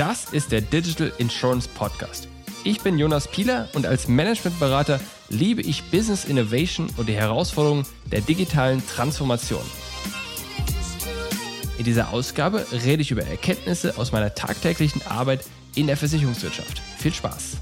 Das ist der Digital Insurance Podcast. Ich bin Jonas Pieler und als Managementberater liebe ich Business Innovation und die Herausforderungen der digitalen Transformation. In dieser Ausgabe rede ich über Erkenntnisse aus meiner tagtäglichen Arbeit in der Versicherungswirtschaft. Viel Spaß!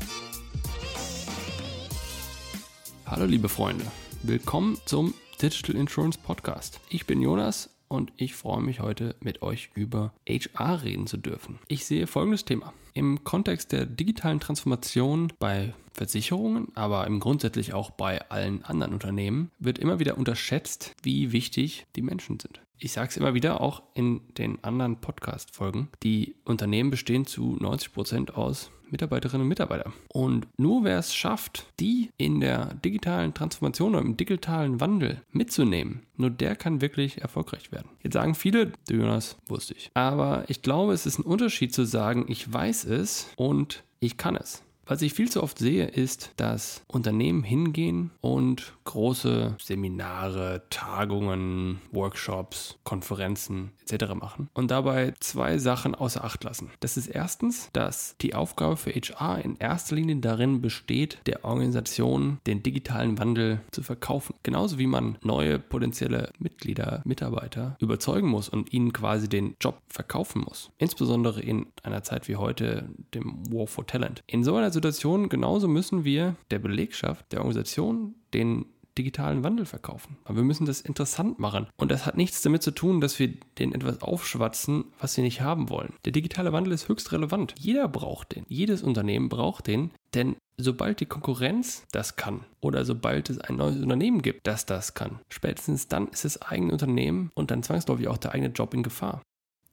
Hallo liebe Freunde, willkommen zum Digital Insurance Podcast. Ich bin Jonas und ich freue mich heute mit euch über HR reden zu dürfen. Ich sehe folgendes Thema. Im Kontext der digitalen Transformation bei Versicherungen, aber im grundsätzlich auch bei allen anderen Unternehmen, wird immer wieder unterschätzt, wie wichtig die Menschen sind. Ich sage es immer wieder, auch in den anderen Podcast-Folgen. Die Unternehmen bestehen zu 90 Prozent aus Mitarbeiterinnen und Mitarbeiter. Und nur wer es schafft, die in der digitalen Transformation oder im digitalen Wandel mitzunehmen, nur der kann wirklich erfolgreich werden. Jetzt sagen viele, du Jonas, wusste ich. Aber ich glaube, es ist ein Unterschied zu sagen, ich weiß es und ich kann es. Was ich viel zu oft sehe, ist, dass Unternehmen hingehen und große Seminare, Tagungen, Workshops, Konferenzen etc. machen und dabei zwei Sachen außer Acht lassen. Das ist erstens, dass die Aufgabe für HR in erster Linie darin besteht, der Organisation den digitalen Wandel zu verkaufen. Genauso wie man neue potenzielle Mitglieder, Mitarbeiter überzeugen muss und ihnen quasi den Job verkaufen muss. Insbesondere in einer Zeit wie heute, dem War for Talent. In so einer Situation genauso müssen wir der Belegschaft, der Organisation, den digitalen Wandel verkaufen. Aber wir müssen das interessant machen. Und das hat nichts damit zu tun, dass wir denen etwas aufschwatzen, was sie nicht haben wollen. Der digitale Wandel ist höchst relevant. Jeder braucht den. Jedes Unternehmen braucht den. Denn sobald die Konkurrenz das kann oder sobald es ein neues Unternehmen gibt, das das kann, spätestens dann ist das eigene Unternehmen und dann zwangsläufig auch der eigene Job in Gefahr.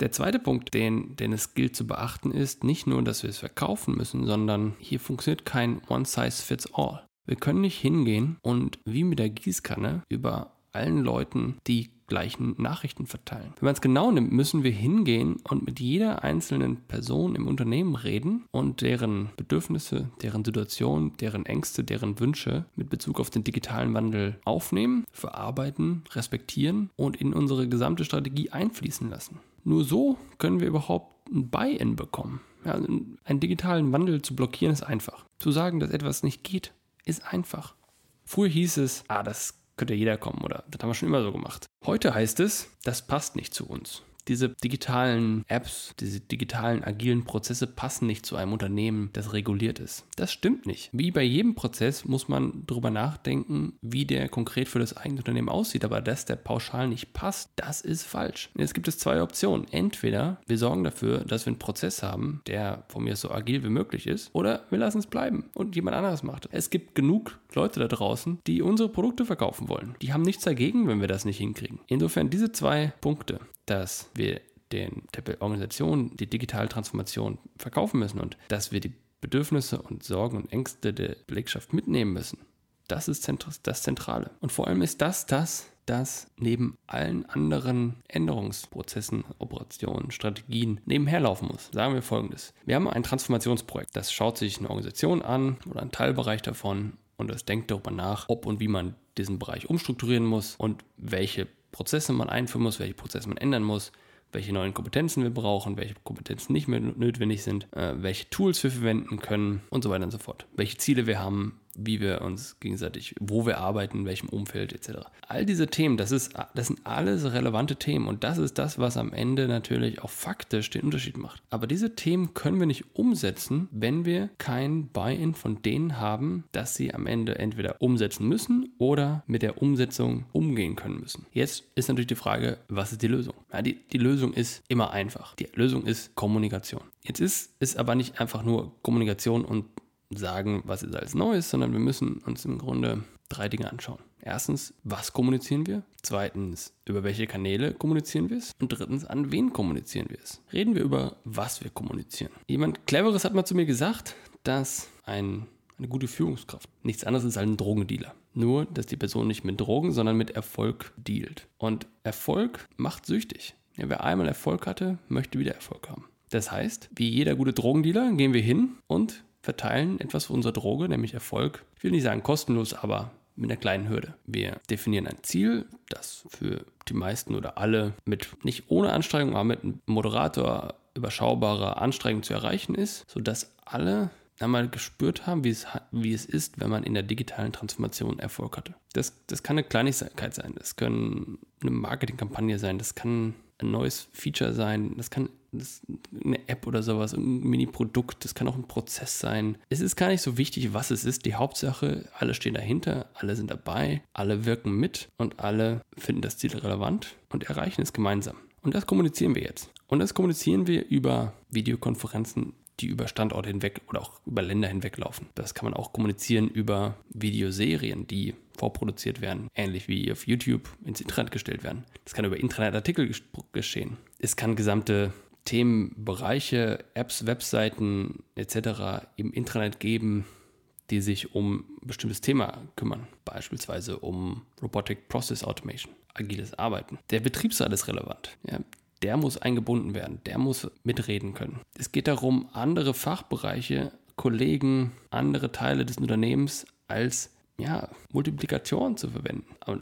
Der zweite Punkt, den, den es gilt zu beachten, ist nicht nur, dass wir es verkaufen müssen, sondern hier funktioniert kein One-Size-Fits-All. Wir können nicht hingehen und wie mit der Gießkanne über allen Leuten die gleichen Nachrichten verteilen. Wenn man es genau nimmt, müssen wir hingehen und mit jeder einzelnen Person im Unternehmen reden und deren Bedürfnisse, deren Situation, deren Ängste, deren Wünsche mit Bezug auf den digitalen Wandel aufnehmen, verarbeiten, respektieren und in unsere gesamte Strategie einfließen lassen. Nur so können wir überhaupt ein Buy-in bekommen. Ja, einen digitalen Wandel zu blockieren ist einfach. Zu sagen, dass etwas nicht geht, ist einfach. Früher hieß es, ah, das könnte jeder kommen oder das haben wir schon immer so gemacht. Heute heißt es, das passt nicht zu uns diese digitalen Apps, diese digitalen agilen Prozesse passen nicht zu einem Unternehmen, das reguliert ist. Das stimmt nicht. Wie bei jedem Prozess muss man darüber nachdenken, wie der konkret für das eigene Unternehmen aussieht, aber dass der pauschal nicht passt, das ist falsch. Jetzt gibt es zwei Optionen. Entweder wir sorgen dafür, dass wir einen Prozess haben, der von mir so agil wie möglich ist, oder wir lassen es bleiben und jemand anderes macht. Es gibt genug Leute da draußen, die unsere Produkte verkaufen wollen. Die haben nichts dagegen, wenn wir das nicht hinkriegen. Insofern diese zwei Punkte, dass wir den, der Organisation die digitale Transformation verkaufen müssen und dass wir die Bedürfnisse und Sorgen und Ängste der Belegschaft mitnehmen müssen. Das ist das Zentrale. Und vor allem ist das das, das neben allen anderen Änderungsprozessen, Operationen, Strategien nebenher laufen muss. Sagen wir folgendes. Wir haben ein Transformationsprojekt. Das schaut sich eine Organisation an oder einen Teilbereich davon und es denkt darüber nach, ob und wie man diesen Bereich umstrukturieren muss und welche Prozesse man einführen muss, welche Prozesse man ändern muss, welche neuen Kompetenzen wir brauchen, welche Kompetenzen nicht mehr notwendig sind, äh, welche Tools wir verwenden können und so weiter und so fort. Welche Ziele wir haben, wie wir uns gegenseitig, wo wir arbeiten, in welchem Umfeld etc. All diese Themen, das, ist, das sind alles relevante Themen und das ist das, was am Ende natürlich auch faktisch den Unterschied macht. Aber diese Themen können wir nicht umsetzen, wenn wir kein Buy-in von denen haben, dass sie am Ende entweder umsetzen müssen oder mit der Umsetzung umgehen können müssen. Jetzt ist natürlich die Frage, was ist die Lösung? Ja, die, die Lösung ist immer einfach. Die Lösung ist Kommunikation. Jetzt ist es aber nicht einfach nur Kommunikation und sagen, was ist alles Neues, sondern wir müssen uns im Grunde drei Dinge anschauen. Erstens, was kommunizieren wir? Zweitens, über welche Kanäle kommunizieren wir es? Und drittens, an wen kommunizieren wir es? Reden wir über, was wir kommunizieren. Jemand Cleveres hat mal zu mir gesagt, dass ein, eine gute Führungskraft nichts anderes ist ein Drogendealer. Nur, dass die Person nicht mit Drogen, sondern mit Erfolg dealt. Und Erfolg macht süchtig. Ja, wer einmal Erfolg hatte, möchte wieder Erfolg haben. Das heißt, wie jeder gute Drogendealer gehen wir hin und verteilen etwas für unsere Droge, nämlich Erfolg. Ich will nicht sagen kostenlos, aber mit einer kleinen Hürde. Wir definieren ein Ziel, das für die meisten oder alle mit nicht ohne Anstrengung, aber mit einem Moderator überschaubarer Anstrengung zu erreichen ist, sodass alle einmal gespürt haben, wie es, wie es ist, wenn man in der digitalen Transformation Erfolg hatte. Das, das kann eine Kleinigkeit sein, das kann eine Marketingkampagne sein, das kann ein neues Feature sein, das kann das eine App oder sowas, ein Mini-Produkt, das kann auch ein Prozess sein. Es ist gar nicht so wichtig, was es ist. Die Hauptsache, alle stehen dahinter, alle sind dabei, alle wirken mit und alle finden das Ziel relevant und erreichen es gemeinsam. Und das kommunizieren wir jetzt. Und das kommunizieren wir über Videokonferenzen, die über Standorte hinweg oder auch über Länder hinweg laufen. Das kann man auch kommunizieren über Videoserien, die vorproduziert werden, ähnlich wie auf YouTube ins Internet gestellt werden. Das kann über Internetartikel geschehen. Es kann gesamte Themenbereiche, Apps, Webseiten etc. im Intranet geben, die sich um ein bestimmtes Thema kümmern, beispielsweise um Robotic Process Automation, agiles Arbeiten. Der Betriebsrat ist relevant. Ja, der muss eingebunden werden, der muss mitreden können. Es geht darum, andere Fachbereiche, Kollegen, andere Teile des Unternehmens als ja, Multiplikatoren zu verwenden. Aber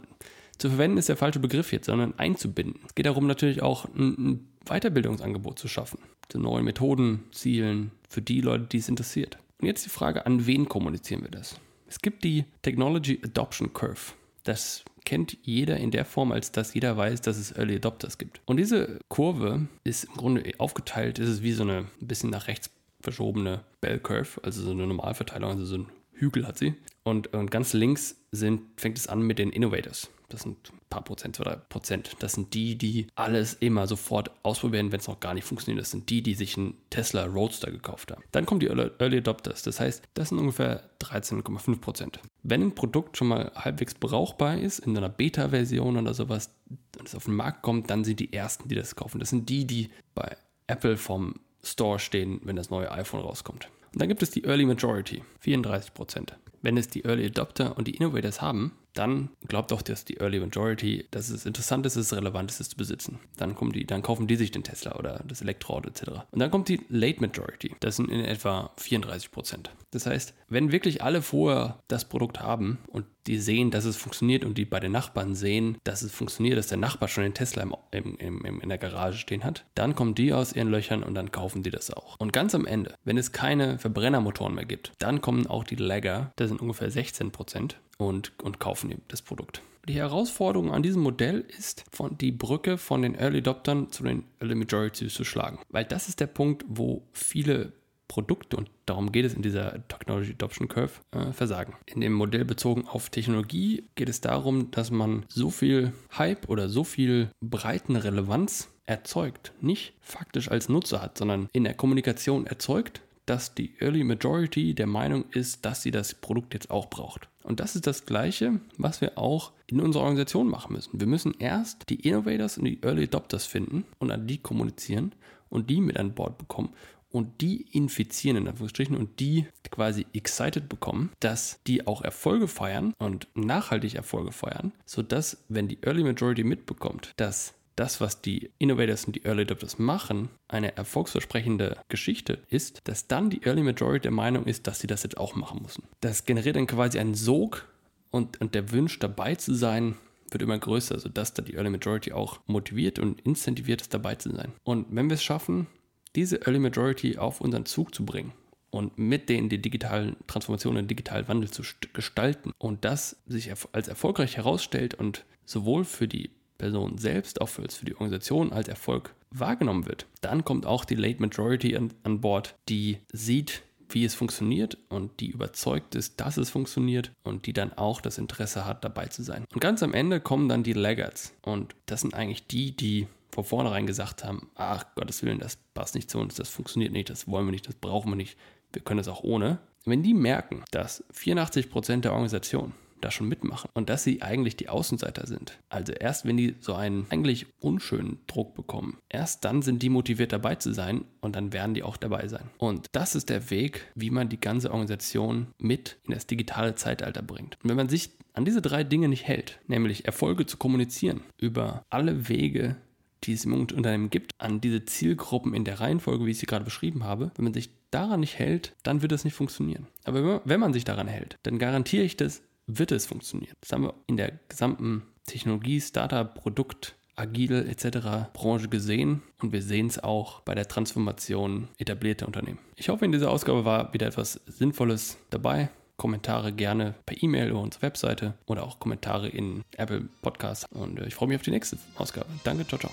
zu verwenden ist der falsche Begriff jetzt, sondern einzubinden. Es geht darum, natürlich auch ein, Weiterbildungsangebot zu schaffen, zu neuen Methoden, Zielen, für die Leute, die es interessiert. Und jetzt die Frage, an wen kommunizieren wir das? Es gibt die Technology Adoption Curve. Das kennt jeder in der Form, als dass jeder weiß, dass es Early Adopters gibt. Und diese Kurve ist im Grunde aufgeteilt, ist es wie so eine ein bisschen nach rechts verschobene Bell Curve, also so eine Normalverteilung, also so ein Hügel hat sie. Und, und ganz links sind, fängt es an mit den Innovators. Das sind ein paar Prozent, zwei, drei Prozent. Das sind die, die alles immer sofort ausprobieren, wenn es noch gar nicht funktioniert. Das sind die, die sich einen Tesla Roadster gekauft haben. Dann kommen die Early Adopters. Das heißt, das sind ungefähr 13,5 Prozent. Wenn ein Produkt schon mal halbwegs brauchbar ist, in einer Beta-Version oder sowas, und es auf den Markt kommt, dann sind die ersten, die das kaufen. Das sind die, die bei Apple vom Store stehen, wenn das neue iPhone rauskommt. Und dann gibt es die Early Majority, 34 Prozent. Wenn es die Early Adopter und die Innovators haben, dann glaubt doch, dass die Early Majority, dass es interessant ist, dass es relevant ist, es zu besitzen. Dann, kommen die, dann kaufen die sich den Tesla oder das Elektroauto etc. Und dann kommt die Late Majority. Das sind in etwa 34 Prozent. Das heißt, wenn wirklich alle vorher das Produkt haben und die sehen, dass es funktioniert und die bei den Nachbarn sehen, dass es funktioniert, dass der Nachbar schon den Tesla im, im, im, in der Garage stehen hat, dann kommen die aus ihren Löchern und dann kaufen die das auch. Und ganz am Ende, wenn es keine Verbrennermotoren mehr gibt, dann kommen auch die Lagger, das sind ungefähr 16 Prozent und, und kaufen das Produkt. Die Herausforderung an diesem Modell ist, von die Brücke von den Early Adoptern zu den Early Majorities zu schlagen. Weil das ist der Punkt, wo viele Produkte, und darum geht es in dieser Technology Adoption Curve, äh, versagen. In dem Modell bezogen auf Technologie geht es darum, dass man so viel Hype oder so viel breiten Relevanz erzeugt, nicht faktisch als Nutzer hat, sondern in der Kommunikation erzeugt, dass die Early Majority der Meinung ist, dass sie das Produkt jetzt auch braucht. Und das ist das Gleiche, was wir auch in unserer Organisation machen müssen. Wir müssen erst die Innovators und die Early Adopters finden und an die kommunizieren und die mit an Bord bekommen und die infizieren in Anführungsstrichen und die quasi excited bekommen, dass die auch Erfolge feiern und nachhaltig Erfolge feiern, sodass, wenn die Early Majority mitbekommt, dass das, was die Innovators und die Early Adopters machen, eine erfolgsversprechende Geschichte ist, dass dann die Early Majority der Meinung ist, dass sie das jetzt auch machen müssen. Das generiert dann quasi einen Sog und, und der Wunsch dabei zu sein, wird immer größer, sodass da die Early Majority auch motiviert und incentiviert ist, dabei zu sein. Und wenn wir es schaffen, diese Early Majority auf unseren Zug zu bringen und mit denen die digitalen Transformationen, den digitalen Wandel zu gestalten und das sich als erfolgreich herausstellt und sowohl für die Person selbst, auch für, für die Organisation als Erfolg wahrgenommen wird, dann kommt auch die Late Majority an, an Bord, die sieht, wie es funktioniert und die überzeugt ist, dass es funktioniert und die dann auch das Interesse hat, dabei zu sein. Und ganz am Ende kommen dann die Laggards und das sind eigentlich die, die von vornherein gesagt haben, ach Gottes Willen, das passt nicht zu uns, das funktioniert nicht, das wollen wir nicht, das brauchen wir nicht, wir können das auch ohne. Wenn die merken, dass 84% der Organisation da schon mitmachen und dass sie eigentlich die Außenseiter sind, also erst wenn die so einen eigentlich unschönen Druck bekommen, erst dann sind die motiviert dabei zu sein und dann werden die auch dabei sein. Und das ist der Weg, wie man die ganze Organisation mit in das digitale Zeitalter bringt. Und wenn man sich an diese drei Dinge nicht hält, nämlich Erfolge zu kommunizieren über alle Wege, die es im Unternehmen gibt, an diese Zielgruppen in der Reihenfolge, wie ich sie gerade beschrieben habe, wenn man sich daran nicht hält, dann wird das nicht funktionieren. Aber wenn man sich daran hält, dann garantiere ich das, wird es funktionieren. Das haben wir in der gesamten Technologie, Startup, Produkt, Agile etc. Branche gesehen und wir sehen es auch bei der Transformation etablierter Unternehmen. Ich hoffe, in dieser Ausgabe war wieder etwas Sinnvolles dabei. Kommentare gerne per E-Mail über unsere Webseite oder auch Kommentare in Apple Podcasts. Und äh, ich freue mich auf die nächste Ausgabe. Danke, ciao, ciao.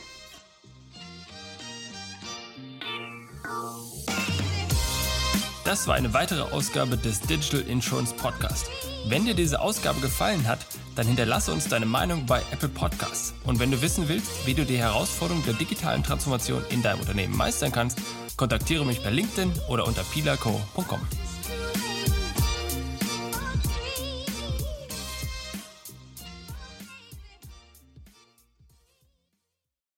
Das war eine weitere Ausgabe des Digital Insurance Podcast. Wenn dir diese Ausgabe gefallen hat, dann hinterlasse uns deine Meinung bei Apple Podcasts. Und wenn du wissen willst, wie du die Herausforderung der digitalen Transformation in deinem Unternehmen meistern kannst, kontaktiere mich per LinkedIn oder unter pilaco.com.